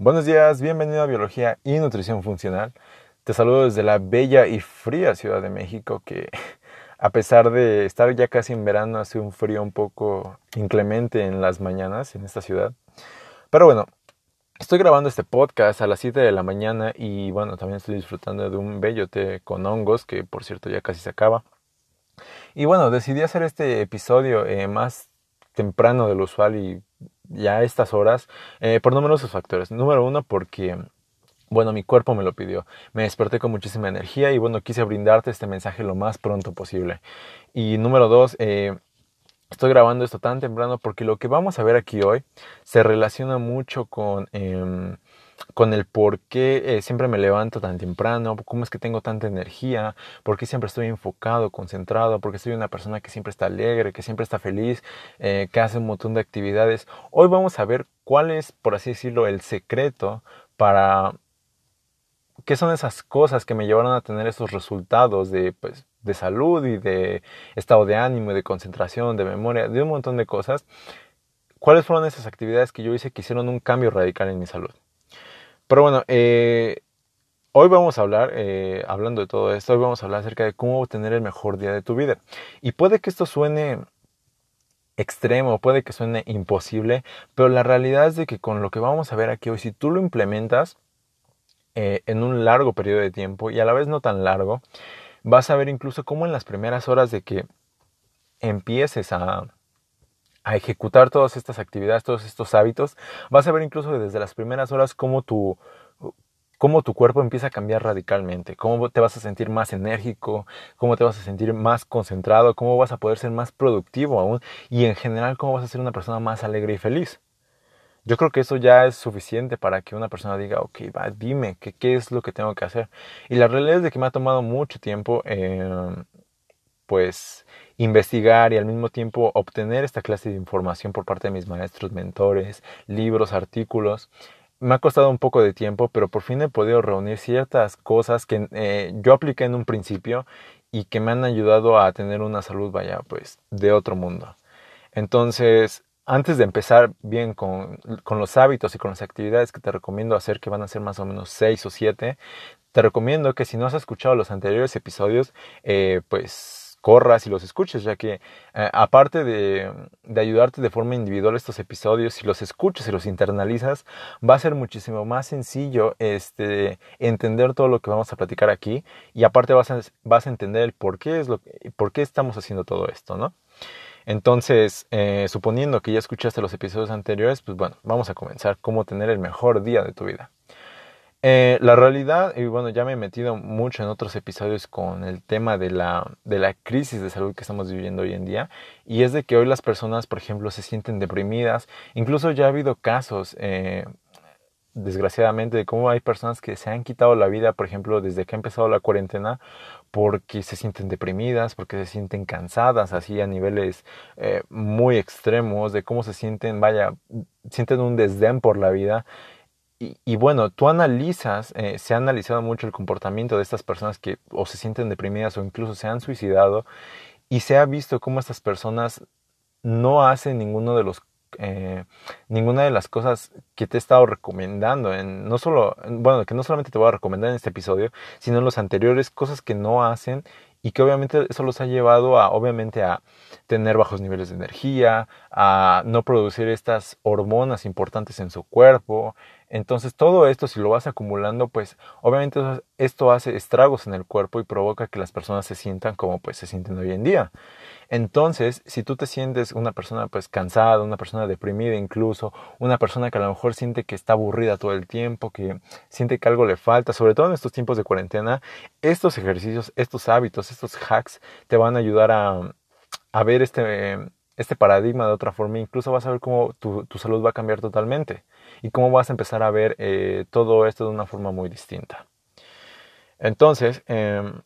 Buenos días, bienvenido a Biología y Nutrición Funcional. Te saludo desde la bella y fría Ciudad de México que a pesar de estar ya casi en verano hace un frío un poco inclemente en las mañanas en esta ciudad. Pero bueno, estoy grabando este podcast a las 7 de la mañana y bueno, también estoy disfrutando de un bello té con hongos que por cierto ya casi se acaba. Y bueno, decidí hacer este episodio eh, más temprano de lo usual y ya a estas horas eh, por numerosos factores. Número uno, porque, bueno, mi cuerpo me lo pidió. Me desperté con muchísima energía y, bueno, quise brindarte este mensaje lo más pronto posible. Y número dos, eh, estoy grabando esto tan temprano porque lo que vamos a ver aquí hoy se relaciona mucho con... Em, con el por qué eh, siempre me levanto tan temprano, cómo es que tengo tanta energía, por qué siempre estoy enfocado, concentrado, porque soy una persona que siempre está alegre, que siempre está feliz, eh, que hace un montón de actividades. Hoy vamos a ver cuál es, por así decirlo, el secreto para qué son esas cosas que me llevaron a tener esos resultados de, pues, de salud y de estado de ánimo de concentración, de memoria, de un montón de cosas. ¿Cuáles fueron esas actividades que yo hice que hicieron un cambio radical en mi salud? Pero bueno, eh, hoy vamos a hablar, eh, hablando de todo esto, hoy vamos a hablar acerca de cómo obtener el mejor día de tu vida. Y puede que esto suene extremo, puede que suene imposible, pero la realidad es de que con lo que vamos a ver aquí hoy, si tú lo implementas eh, en un largo periodo de tiempo y a la vez no tan largo, vas a ver incluso cómo en las primeras horas de que empieces a, a ejecutar todas estas actividades, todos estos hábitos, vas a ver incluso desde las primeras horas cómo tu, cómo tu cuerpo empieza a cambiar radicalmente, cómo te vas a sentir más enérgico, cómo te vas a sentir más concentrado, cómo vas a poder ser más productivo aún y en general cómo vas a ser una persona más alegre y feliz. Yo creo que eso ya es suficiente para que una persona diga, ok, va, dime, ¿qué, qué es lo que tengo que hacer? Y la realidad es de que me ha tomado mucho tiempo, eh, pues, investigar y al mismo tiempo obtener esta clase de información por parte de mis maestros, mentores, libros, artículos. Me ha costado un poco de tiempo, pero por fin he podido reunir ciertas cosas que eh, yo apliqué en un principio y que me han ayudado a tener una salud, vaya, pues, de otro mundo. Entonces, antes de empezar bien con, con, los hábitos y con las actividades que te recomiendo hacer, que van a ser más o menos seis o siete, te recomiendo que si no has escuchado los anteriores episodios, eh, pues corras y los escuches, ya que eh, aparte de, ayudarte de forma individual estos episodios, si los escuchas y los internalizas, va a ser muchísimo más sencillo este, entender todo lo que vamos a platicar aquí y aparte vas a, vas a entender el por qué, es lo, por qué estamos haciendo todo esto, ¿no? Entonces, eh, suponiendo que ya escuchaste los episodios anteriores, pues bueno, vamos a comenzar cómo tener el mejor día de tu vida. Eh, la realidad, y bueno, ya me he metido mucho en otros episodios con el tema de la, de la crisis de salud que estamos viviendo hoy en día, y es de que hoy las personas, por ejemplo, se sienten deprimidas, incluso ya ha habido casos, eh, desgraciadamente, de cómo hay personas que se han quitado la vida, por ejemplo, desde que ha empezado la cuarentena, porque se sienten deprimidas, porque se sienten cansadas, así a niveles eh, muy extremos, de cómo se sienten, vaya, sienten un desdén por la vida y, bueno, tú analizas, eh, se ha analizado mucho el comportamiento de estas personas que o se sienten deprimidas o incluso se han suicidado y se ha visto cómo estas personas no hacen ninguno de los eh, ninguna de las cosas que te he estado recomendando en no solo bueno que no solamente te voy a recomendar en este episodio sino en los anteriores cosas que no hacen y que obviamente eso los ha llevado a obviamente a tener bajos niveles de energía a no producir estas hormonas importantes en su cuerpo entonces todo esto si lo vas acumulando, pues obviamente esto hace estragos en el cuerpo y provoca que las personas se sientan como pues se sienten hoy en día. Entonces, si tú te sientes una persona pues cansada, una persona deprimida incluso, una persona que a lo mejor siente que está aburrida todo el tiempo, que siente que algo le falta, sobre todo en estos tiempos de cuarentena, estos ejercicios, estos hábitos, estos hacks te van a ayudar a, a ver este, este paradigma de otra forma, incluso vas a ver cómo tu, tu salud va a cambiar totalmente y cómo vas a empezar a ver eh, todo esto de una forma muy distinta. Entonces, em,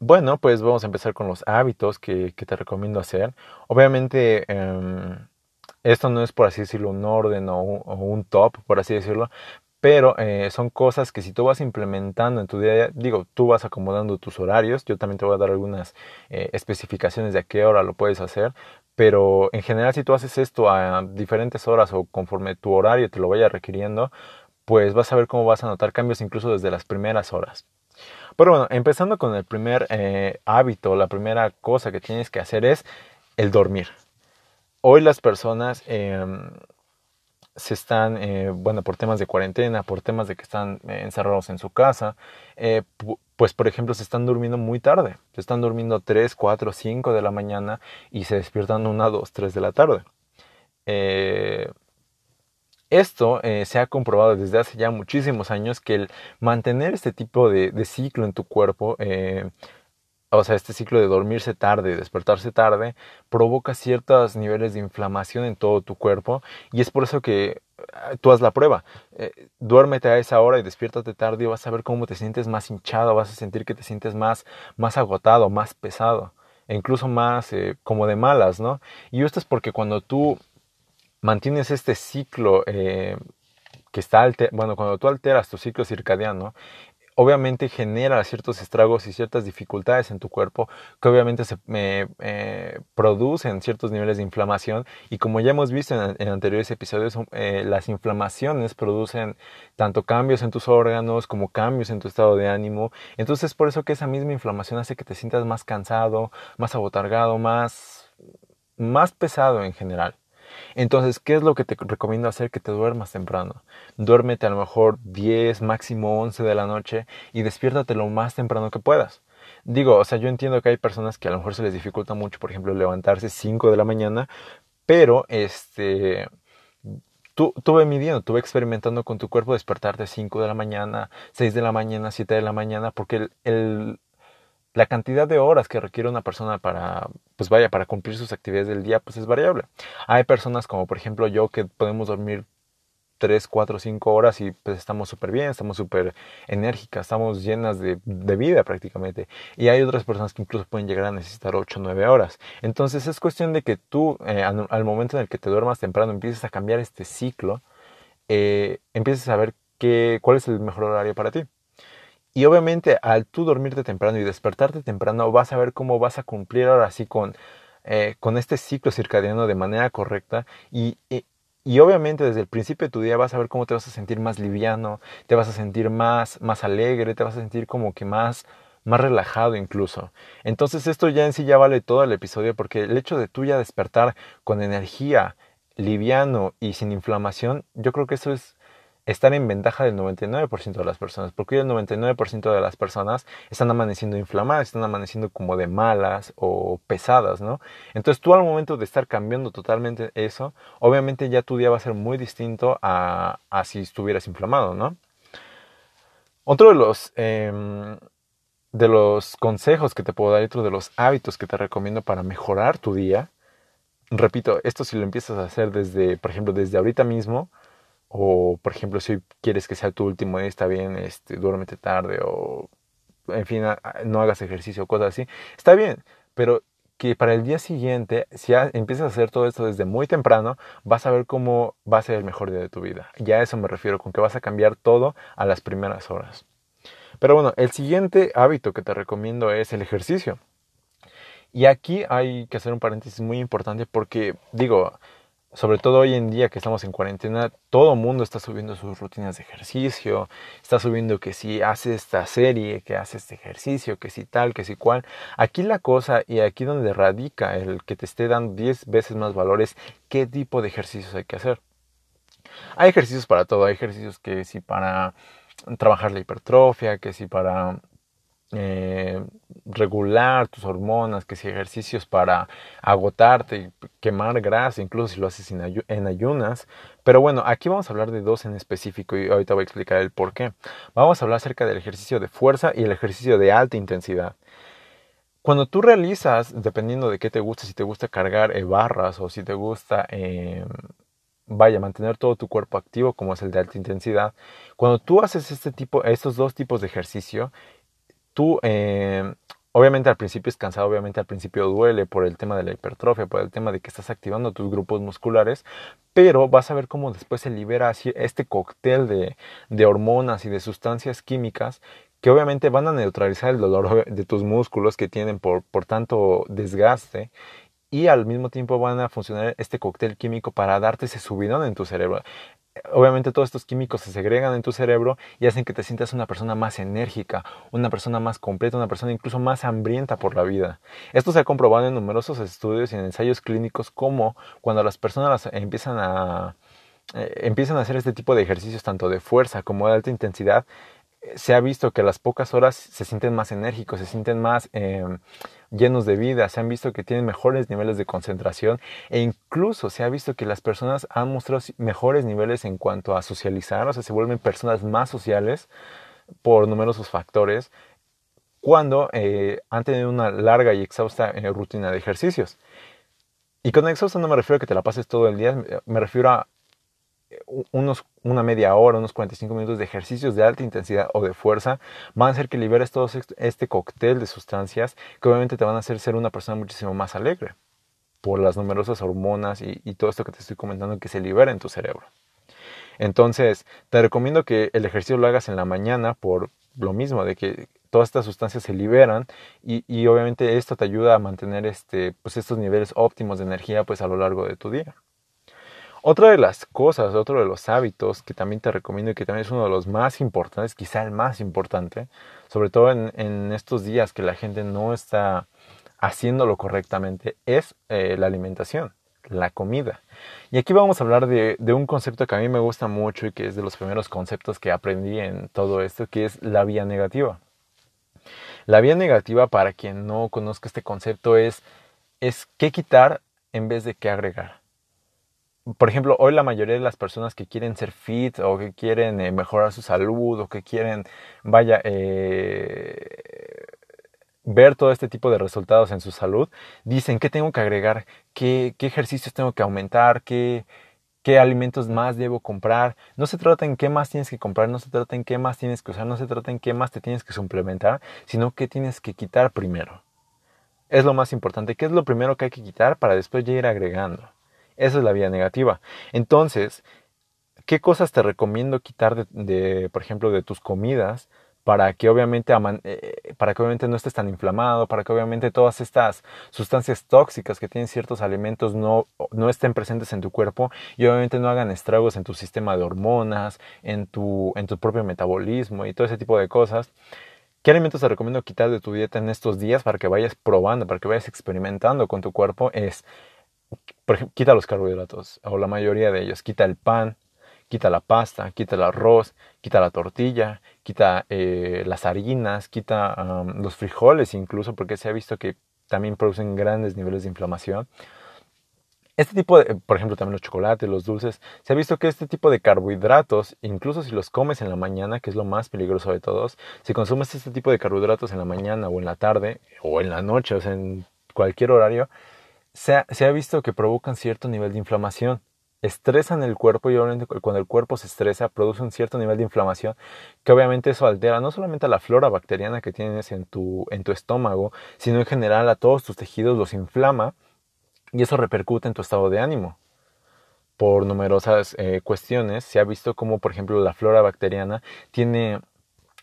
bueno, pues vamos a empezar con los hábitos que, te recomiendo hacer. Obviamente, em, esto no es por así decirlo un orden o un, top, por así decirlo, pero eh, son cosas que si tú vas implementando en tu día a día, digo, tú vas acomodando tus horarios, yo también te voy a dar algunas eh, especificaciones de a qué hora lo puedes hacer, pero en general si tú haces esto a diferentes horas o conforme tu horario te lo vaya requiriendo, pues vas a ver cómo vas a notar cambios incluso desde las primeras horas. Pero bueno, empezando con el primer eh, hábito, la primera cosa que tienes que hacer es el dormir. Hoy las personas em, se están, eh, bueno, por temas de cuarentena, por temas de que están eh, encerrados en su casa, pues por ejemplo se están durmiendo muy tarde, se están durmiendo 3, 4, 5 de la mañana y se despiertan 1, 2, 3 de la tarde. Esto eh, se ha comprobado desde hace ya muchísimos años que el mantener este tipo de, ciclo en tu cuerpo, eh, o sea, este ciclo de dormirse tarde y despertarse tarde, provoca ciertos niveles de inflamación en todo tu cuerpo y es por eso que ah, tú haz la prueba. Eh, duérmete a esa hora y despiértate tarde y vas a ver cómo te sientes más hinchado, vas a sentir que te sientes más, más agotado, más pesado e incluso más como de malas, ¿no? Y esto es porque cuando tú mantienes este ciclo eh, que está, bueno, cuando tú alteras tu ciclo circadiano, obviamente genera ciertos estragos y ciertas dificultades en tu cuerpo que obviamente se eh, producen ciertos niveles de inflamación. Y como ya hemos visto en, anteriores episodios eh, las inflamaciones producen tanto cambios en tus órganos como cambios en tu estado de ánimo. Entonces por eso que esa misma inflamación hace que te sientas más cansado más abotargado más más pesado en general entonces, ¿qué es lo que te recomiendo hacer? Que te duermas temprano. Duérmete a lo mejor 10, máximo 11 de la noche y despiértate lo más temprano que puedas. Digo, o sea, yo entiendo que hay personas que a lo mejor se les dificulta mucho, por ejemplo, levantarse 5 de la mañana, pero este tú, tuve midiendo, tuve experimentando con tu cuerpo despertarte 5 de la mañana, 6 de la mañana, 7 de la mañana, porque el, la cantidad de horas que requiere una persona para, pues vaya, para cumplir sus actividades del día, pues es variable. Hay personas como por ejemplo yo que podemos dormir 3, 4, 5 horas y pues estamos súper bien, estamos súper enérgicas, estamos llenas de, vida prácticamente. Y hay otras personas que incluso pueden llegar a necesitar 8, 9 horas. Entonces es cuestión de que tú eh, al, momento en el que te duermas temprano empieces a cambiar este ciclo, eh, empieces a ver qué, cuál es el mejor horario para ti. Y obviamente al tú dormirte temprano y despertarte temprano vas a ver cómo vas a cumplir ahora sí con, eh, con este ciclo circadiano de manera correcta y, y, obviamente desde el principio de tu día vas a ver cómo te vas a sentir más liviano, te vas a sentir más, más alegre, te vas a sentir como que más, más relajado incluso. Entonces esto ya en sí ya vale todo el episodio porque el hecho de tú ya despertar con energía, liviano y sin inflamación, yo creo que eso es están en ventaja del 99% de las personas, porque el 99% de las personas están amaneciendo inflamadas, están amaneciendo como de malas o pesadas, ¿no? Entonces tú al momento de estar cambiando totalmente eso, obviamente ya tu día va a ser muy distinto a, si estuvieras inflamado, ¿no? Otro de los, em, de los consejos que te puedo dar, otro de los hábitos que te recomiendo para mejorar tu día, repito, esto si lo empiezas a hacer desde, por ejemplo, desde ahorita mismo, o, por ejemplo, si quieres que sea tu último día, está bien, este, duérmete tarde o, en fin, no hagas ejercicio cosas así. Está bien, pero que para el día siguiente, si empiezas a hacer todo esto desde muy temprano, vas a ver cómo va a ser el mejor día de tu vida. Ya a eso me refiero, con que vas a cambiar todo a las primeras horas. Pero bueno, el siguiente hábito que te recomiendo es el ejercicio. Y aquí hay que hacer un paréntesis muy importante porque, digo, sobre todo hoy en día que estamos en cuarentena, todo el mundo está subiendo sus rutinas de ejercicio, está subiendo que si hace esta serie, que hace este ejercicio, que si tal, que si cual. Aquí la cosa y aquí donde radica el que te esté dando 10 veces más valores, qué tipo de ejercicios hay que hacer. Hay ejercicios para todo, hay ejercicios que si para trabajar la hipertrofia, que si para eh, regular tus hormonas, que si ejercicios para agotarte y quemar grasa, incluso si lo haces en ayunas. Pero bueno, aquí vamos a hablar de dos en específico y ahorita voy a explicar el por qué. Vamos a hablar acerca del ejercicio de fuerza y el ejercicio de alta intensidad. Cuando tú realizas, dependiendo de qué te gusta, si te gusta cargar eh, barras o si te gusta, em, vaya, mantener todo tu cuerpo activo, como es el de alta intensidad, cuando tú haces este tipo, estos dos tipos de ejercicio, tú, eh, obviamente al principio es cansado, obviamente al principio duele por el tema de la hipertrofia, por el tema de que estás activando tus grupos musculares, pero vas a ver cómo después se libera este cóctel de, de hormonas y de sustancias químicas que obviamente van a neutralizar el dolor de tus músculos que tienen por, por tanto desgaste y al mismo tiempo van a funcionar este cóctel químico para darte ese subidón en tu cerebro. Obviamente todos estos químicos se segregan en tu cerebro y hacen que te sientas una persona más enérgica, una persona más completa, una persona incluso más hambrienta por la vida. Esto se ha comprobado en numerosos estudios y en ensayos clínicos como cuando las personas empiezan a, eh, empiezan a hacer este tipo de ejercicios tanto de fuerza como de alta intensidad, se ha visto que a las pocas horas se sienten más enérgicos, se sienten más em, llenos de vida, se han visto que tienen mejores niveles de concentración e incluso se ha visto que las personas han mostrado mejores niveles en cuanto a socializar, o sea, se vuelven personas más sociales por numerosos factores cuando eh, han tenido una larga y exhausta eh, rutina de ejercicios. Y con exhausta no me refiero a que te la pases todo el día, me refiero a unos, una media hora, unos 45 minutos de ejercicios de alta intensidad o de fuerza van a hacer que liberes todo este cóctel de sustancias que obviamente te van a hacer ser una persona muchísimo más alegre por las numerosas hormonas y, y todo esto que te estoy comentando que se libera en tu cerebro. Entonces, te recomiendo que el ejercicio lo hagas en la mañana por lo mismo, de que todas estas sustancias se liberan y, y, obviamente esto te ayuda a mantener este, pues estos niveles óptimos de energía pues a lo largo de tu día. Otra de las cosas, otro de los hábitos que también te recomiendo y que también es uno de los más importantes, quizá el más importante, sobre todo en, estos días que la gente no está haciéndolo correctamente, es eh, la alimentación, la comida. Y aquí vamos a hablar de, de, un concepto que a mí me gusta mucho y que es de los primeros conceptos que aprendí en todo esto, que es la vía negativa. La vía negativa, para quien no conozca este concepto, es, es qué quitar en vez de qué agregar por ejemplo, hoy la mayoría de las personas que quieren ser fit o que quieren eh, mejorar su salud o que quieren, vaya, eh, ver todo este tipo de resultados en su salud, dicen qué tengo que agregar, qué, ejercicios tengo que aumentar, qué, qué alimentos más debo comprar. No se trata en qué más tienes que comprar, no se trata en qué más tienes que usar, no se trata en qué más te tienes que suplementar, sino qué tienes que quitar primero. Es lo más importante, qué es lo primero que hay que quitar para después ya ir agregando. Esa es la vía negativa. Entonces, ¿qué cosas te recomiendo quitar de, por ejemplo, de tus comidas para que obviamente eh, para que obviamente no estés tan inflamado, para que obviamente todas estas sustancias tóxicas que tienen ciertos alimentos no, no estén presentes en tu cuerpo y obviamente no hagan estragos en tu sistema de hormonas, en tu, en tu propio metabolismo y todo ese tipo de cosas. ¿Qué alimentos te recomiendo quitar de tu dieta en estos días para que vayas probando, para que vayas experimentando con tu cuerpo? Es por ejemplo, quita los carbohidratos, o la mayoría de ellos, quita el pan, quita la pasta, quita el arroz, quita la tortilla, quita eh, las harinas, quita los frijoles incluso, porque se ha visto que también producen grandes niveles de inflamación. Este tipo de, por ejemplo, también los chocolates, los dulces, se ha visto que este tipo de carbohidratos, incluso si los comes en la mañana, que es lo más peligroso de todos, si consumes este tipo de carbohidratos en la mañana o en la tarde o en la noche, o sea, en cualquier horario, se ha, visto que provocan cierto nivel de inflamación. Estresan el cuerpo y obviamente cuando el cuerpo se estresa produce un cierto nivel de inflamación que obviamente eso altera no solamente a la flora bacteriana que tienes en tu, en tu estómago, sino en general a todos tus tejidos los inflama y eso repercute en tu estado de ánimo. Por numerosas eh, cuestiones se ha visto como por ejemplo la flora bacteriana tiene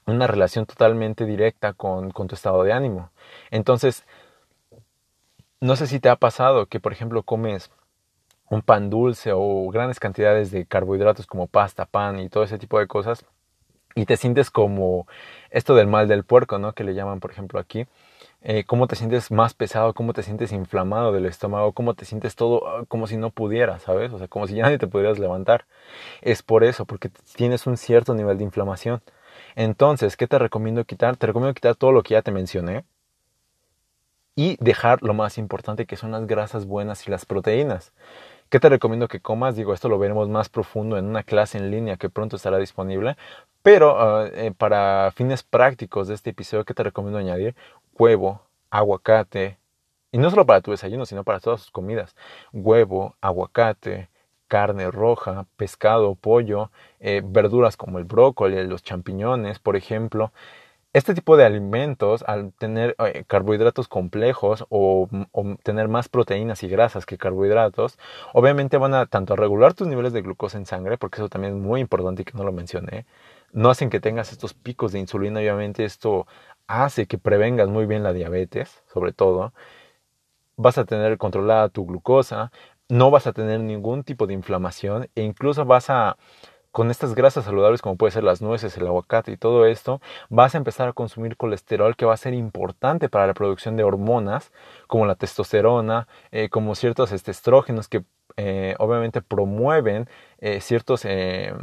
una relación totalmente directa con, con tu estado de ánimo. Entonces, no sé si te ha pasado que, por ejemplo, comes un pan dulce o grandes cantidades de carbohidratos como pasta, pan y todo ese tipo de cosas y te sientes como esto del mal del puerco, ¿no? Que le llaman, por ejemplo, aquí. Eh, cómo te sientes más pesado, cómo te sientes inflamado del estómago, cómo te sientes todo ah, como si no pudieras, ¿sabes? O sea, como si ya ni te pudieras levantar. Es por eso, porque tienes un cierto nivel de inflamación. Entonces, ¿qué te recomiendo quitar? Te recomiendo quitar todo lo que ya te mencioné, y dejar lo más importante que son las grasas buenas y las proteínas. ¿Qué te recomiendo que comas? Digo, esto lo veremos más profundo en una clase en línea que pronto estará disponible, pero ah, eh, para fines prácticos de este episodio, ¿qué te recomiendo añadir? Huevo, aguacate, y no solo para tu desayuno, sino para todas tus comidas. Huevo, aguacate, carne roja, pescado, pollo, eh, verduras como el brócoli, los champiñones, por ejemplo. Este tipo de alimentos, al tener eh, carbohidratos complejos o, tener más proteínas y grasas que carbohidratos, obviamente van a tanto a regular tus niveles de glucosa en sangre, porque eso también es muy importante y que no lo mencioné, no hacen que tengas estos picos de insulina, obviamente esto hace que prevengas muy bien la diabetes, sobre todo, vas a tener controlada tu glucosa, no vas a tener ningún tipo de inflamación e incluso vas a con estas grasas saludables como puede ser las nueces, el aguacate y todo esto, vas a empezar a consumir colesterol que va a ser importante para la producción de hormonas como la testosterona, eh, como ciertos este, estrógenos que eh, obviamente promueven eh, ciertos, eh,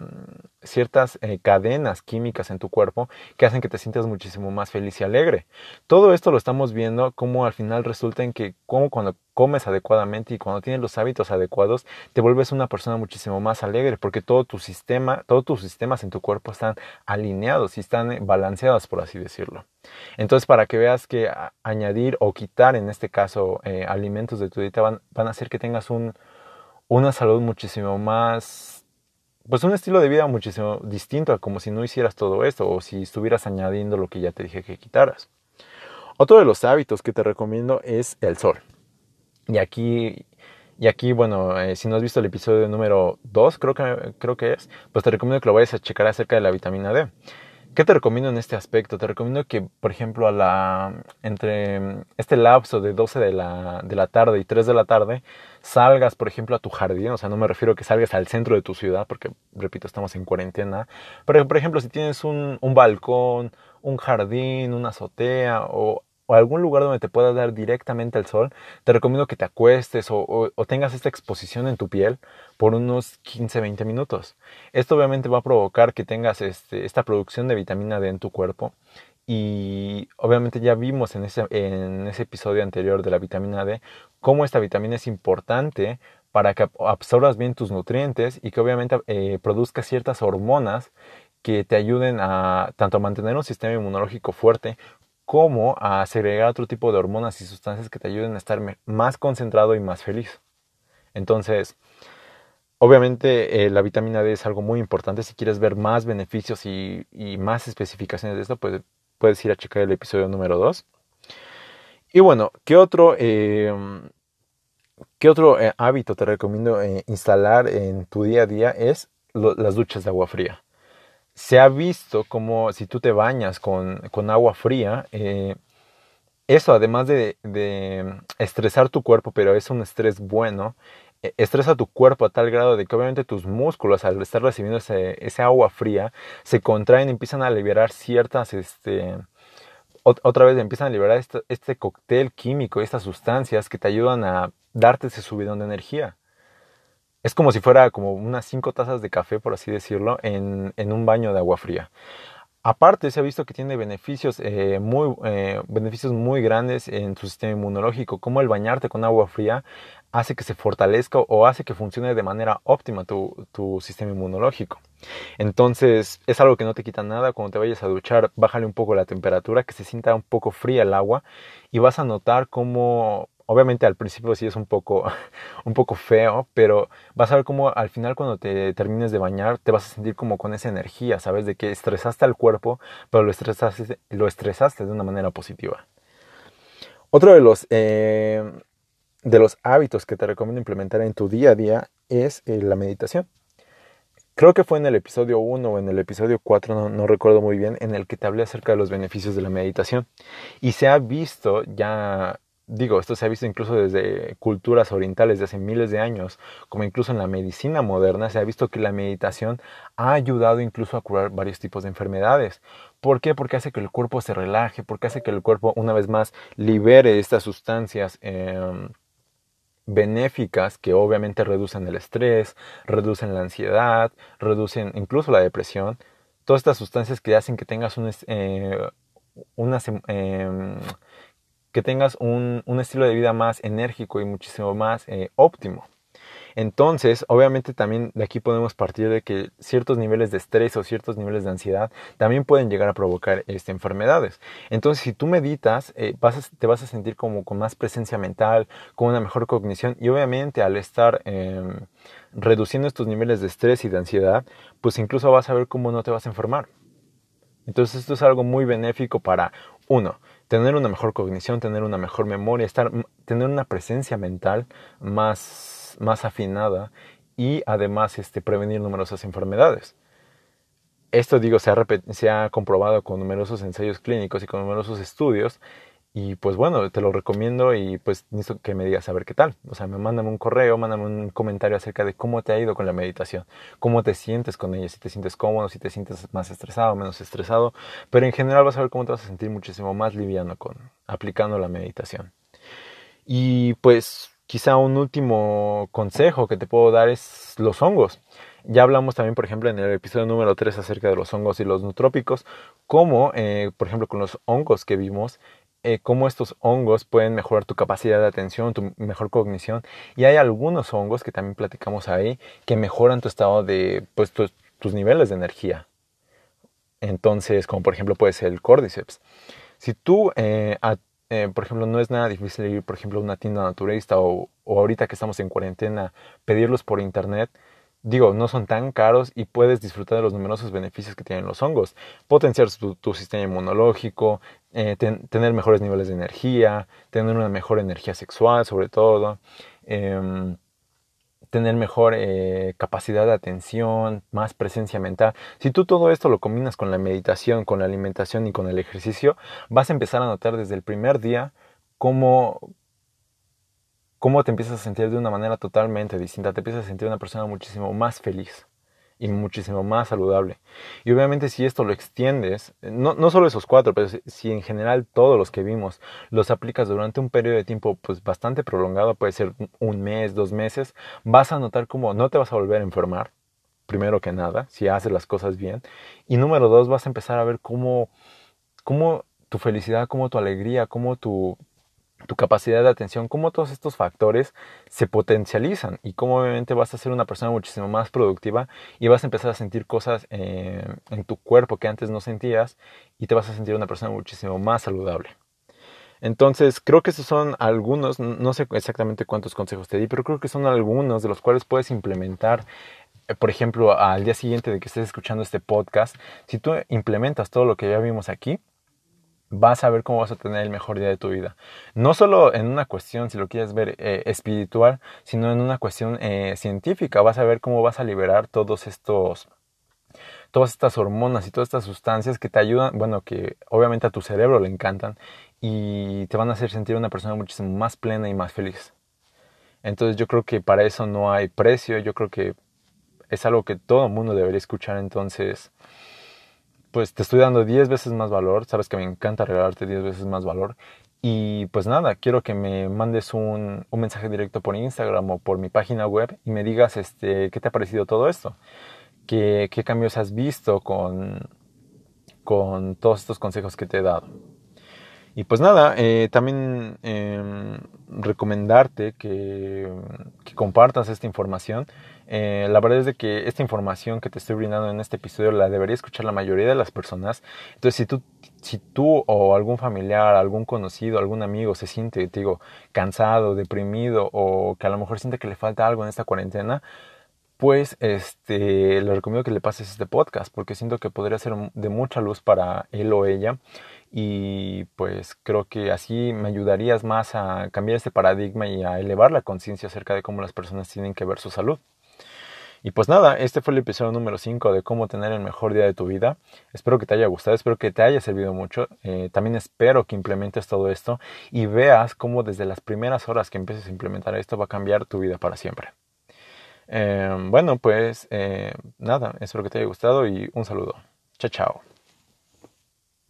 ciertas cadenas químicas en tu cuerpo que hacen que te sientas muchísimo más feliz y alegre. Todo esto lo estamos viendo como al final resulta en que como cuando comes adecuadamente y cuando tienes los hábitos adecuados te vuelves una persona muchísimo más alegre porque todo tu sistema, todos tus sistemas en tu cuerpo están alineados y están balanceados por así decirlo. Entonces para que veas que añadir o quitar en este caso alimentos de tu dieta van, van a hacer que tengas un una salud muchísimo más, pues un estilo de vida muchísimo distinto a como si no hicieras todo esto o si estuvieras añadiendo lo que ya te dije que quitaras. Otro de los hábitos que te recomiendo es el sol. Y aquí, y aquí bueno, eh, si no has visto el episodio número 2, creo que, creo que es, pues te recomiendo que lo vayas a checar acerca de la vitamina D. ¿Qué te recomiendo en este aspecto? Te recomiendo que, por ejemplo, a la, entre este lapso de 12 de la, de la tarde y 3 de la tarde, salgas, por ejemplo, a tu jardín. O sea, no me refiero a que salgas al centro de tu ciudad, porque, repito, estamos en cuarentena. Pero, por ejemplo, si tienes un, un balcón, un jardín, una azotea o o algún lugar donde te pueda dar directamente el sol, te recomiendo que te acuestes o, tengas esta exposición en tu piel por unos 15-20 minutos. Esto obviamente va a provocar que tengas este, esta producción de vitamina D en tu cuerpo y obviamente ya vimos en ese, en ese episodio anterior de la vitamina D cómo esta vitamina es importante para que absorbas bien tus nutrientes y que obviamente eh, produzca ciertas hormonas que te ayuden a tanto a mantener un sistema inmunológico fuerte como a segregar otro tipo de hormonas y sustancias que te ayuden a estar más concentrado y más feliz. Entonces, obviamente eh, la vitamina D es algo muy importante. Si quieres ver más beneficios y, más especificaciones de esto, pues, puedes ir a checar el episodio número 2. Y bueno, ¿qué otro, em, ¿qué otro eh, hábito te recomiendo eh, instalar en tu día a día? Es las duchas de agua fría se ha visto como si tú te bañas con, agua fría, eh, eso además de, estresar tu cuerpo, pero es un estrés bueno, eh, estresa tu cuerpo a tal grado de que obviamente tus músculos al estar recibiendo ese, agua fría se contraen y empiezan a liberar ciertas, este, otra vez empiezan a liberar este, este cóctel químico, estas sustancias que te ayudan a darte ese subidón de energía es como si fuera como unas cinco tazas de café, por así decirlo, en, un baño de agua fría. Aparte, se ha visto que tiene beneficios, eh, muy, eh, beneficios muy grandes en tu sistema inmunológico, como el bañarte con agua fría hace que se fortalezca o hace que funcione de manera óptima tu, tu sistema inmunológico. Entonces, es algo que no te quita nada. Cuando te vayas a duchar, bájale un poco la temperatura, que se sienta un poco fría el agua y vas a notar cómo Obviamente al principio sí es un poco, un poco feo, pero vas a ver cómo al final cuando te termines de bañar te vas a sentir como con esa energía, ¿sabes? De que estresaste al cuerpo, pero lo estresaste, lo estresaste de una manera positiva. Otro de los, eh, de los hábitos que te recomiendo implementar en tu día a día es eh, la meditación. Creo que fue en el episodio 1 o en el episodio 4, no, no, recuerdo muy bien, en el que te hablé acerca de los beneficios de la meditación. Y se ha visto ya digo, esto se ha visto incluso desde culturas orientales de hace miles de años, como incluso en la medicina moderna, se ha visto que la meditación ha ayudado incluso a curar varios tipos de enfermedades. ¿Por qué? Porque hace que el cuerpo se relaje, porque hace que el cuerpo una vez más libere estas sustancias. Em, benéficas que obviamente reducen el estrés, reducen la ansiedad, reducen incluso la depresión, todas estas sustancias que hacen que tengas un, eh, unas, que tengas un, estilo de vida más enérgico y muchísimo más eh, óptimo. Entonces, obviamente también de aquí podemos partir de que ciertos niveles de estrés o ciertos niveles de ansiedad también pueden llegar a provocar este, enfermedades. Entonces, si tú meditas, eh, te vas a sentir como con más presencia mental, con una mejor cognición y obviamente al estar em, reduciendo estos niveles de estrés y de ansiedad, pues incluso vas a ver cómo no te vas a enfermar. Entonces, esto es algo muy benéfico para, uno, tener una mejor cognición, tener una mejor memoria, estar, tener una presencia mental más, más afinada y además este, prevenir numerosas enfermedades. Esto digo, se ha, se ha comprobado con numerosos ensayos clínicos y con numerosos estudios Y pues bueno, te lo recomiendo y pues necesito que me digas a ver qué tal. O sea, me mándame un correo, mándame un comentario acerca de cómo te ha ido con la meditación, cómo te sientes con ella, si te sientes cómodo, si te sientes más estresado, menos estresado. Pero en general vas a ver cómo te vas a sentir muchísimo más liviano con aplicando la meditación. Y pues quizá un último consejo que te puedo dar es los hongos. Ya hablamos también, por ejemplo, en el episodio número 3 acerca de los hongos y los nutrópicos, cómo, eh, por ejemplo, con los hongos que vimos, eh, cómo estos hongos pueden mejorar tu capacidad de atención, tu mejor cognición. Y hay algunos hongos que también platicamos ahí que mejoran tu estado de, pues, tus niveles de energía. Entonces, como por ejemplo puede ser el cordyceps. Si tú, eh, eh, por ejemplo, no es nada difícil ir, por ejemplo, a una tienda naturalista o, o ahorita que estamos en cuarentena, pedirlos por internet, digo, no son tan caros y puedes disfrutar de los numerosos beneficios que tienen los hongos. Potenciar tu, sistema inmunológico, eh, tener mejores niveles de energía, tener una mejor energía sexual sobre todo, em, tener mejor eh, capacidad de atención, más presencia mental. Si tú todo esto lo combinas con la meditación, con la alimentación y con el ejercicio, vas a empezar a notar desde el primer día cómo, cómo te empiezas a sentir de una manera totalmente distinta. Te empiezas a sentir una persona muchísimo más feliz y muchísimo más saludable. Y obviamente si esto lo extiendes, no, no solo esos cuatro, pero si en general todos los que vimos los aplicas durante un periodo de tiempo pues bastante prolongado, puede ser un mes, dos meses, vas a notar cómo no te vas a volver a enfermar, primero que nada, si haces las cosas bien. Y número dos, vas a empezar a ver cómo, cómo tu felicidad, cómo tu alegría, cómo tu, tu capacidad de atención, cómo todos estos factores se potencializan y cómo obviamente vas a ser una persona muchísimo más productiva y vas a empezar a sentir cosas eh, en tu cuerpo que antes no sentías y te vas a sentir una persona muchísimo más saludable. Entonces, creo que esos son algunos, no sé exactamente cuántos consejos te di, pero creo que son algunos de los cuales puedes implementar eh, por ejemplo, al día siguiente de que estés escuchando este podcast, si tú implementas todo lo que ya vimos aquí, vas a ver cómo vas a tener el mejor día de tu vida. No solo en una cuestión, si lo quieres ver eh, espiritual, sino en una cuestión eh, científica. Vas a ver cómo vas a liberar todos estos todas estas hormonas y todas estas sustancias que te ayudan, bueno, que obviamente a tu cerebro le encantan y te van a hacer sentir una persona muchísimo más plena y más feliz. Entonces yo creo que para eso no hay precio, yo creo que es algo que todo el mundo debería escuchar, entonces pues te estoy dando 10 veces más valor, sabes que me encanta regalarte 10 veces más valor. Y pues nada, quiero que me mandes un, un, mensaje directo por Instagram o por mi página web y me digas este, qué te ha parecido todo esto, qué, qué cambios has visto con, con todos estos consejos que te he dado. Y pues nada, eh, también eh, recomendarte que, que, compartas esta información. Eh, la verdad es de que esta información que te estoy brindando en este episodio la debería escuchar la mayoría de las personas. Entonces, si tú, si tú o algún familiar, algún conocido, algún amigo se siente, te digo, cansado, deprimido o que a lo mejor siente que le falta algo en esta cuarentena, pues este, le recomiendo que le pases este podcast porque siento que podría ser de mucha luz para él o ella y pues creo que así me ayudarías más a cambiar este paradigma y a elevar la conciencia acerca de cómo las personas tienen que ver su salud. Y pues nada, este fue el episodio número 5 de cómo tener el mejor día de tu vida. Espero que te haya gustado, espero que te haya servido mucho. Eh, también espero que implementes todo esto y veas cómo desde las primeras horas que empieces a implementar esto va a cambiar tu vida para siempre. Eh, bueno, pues eh, nada, espero que te haya gustado y un saludo. Chao, chao.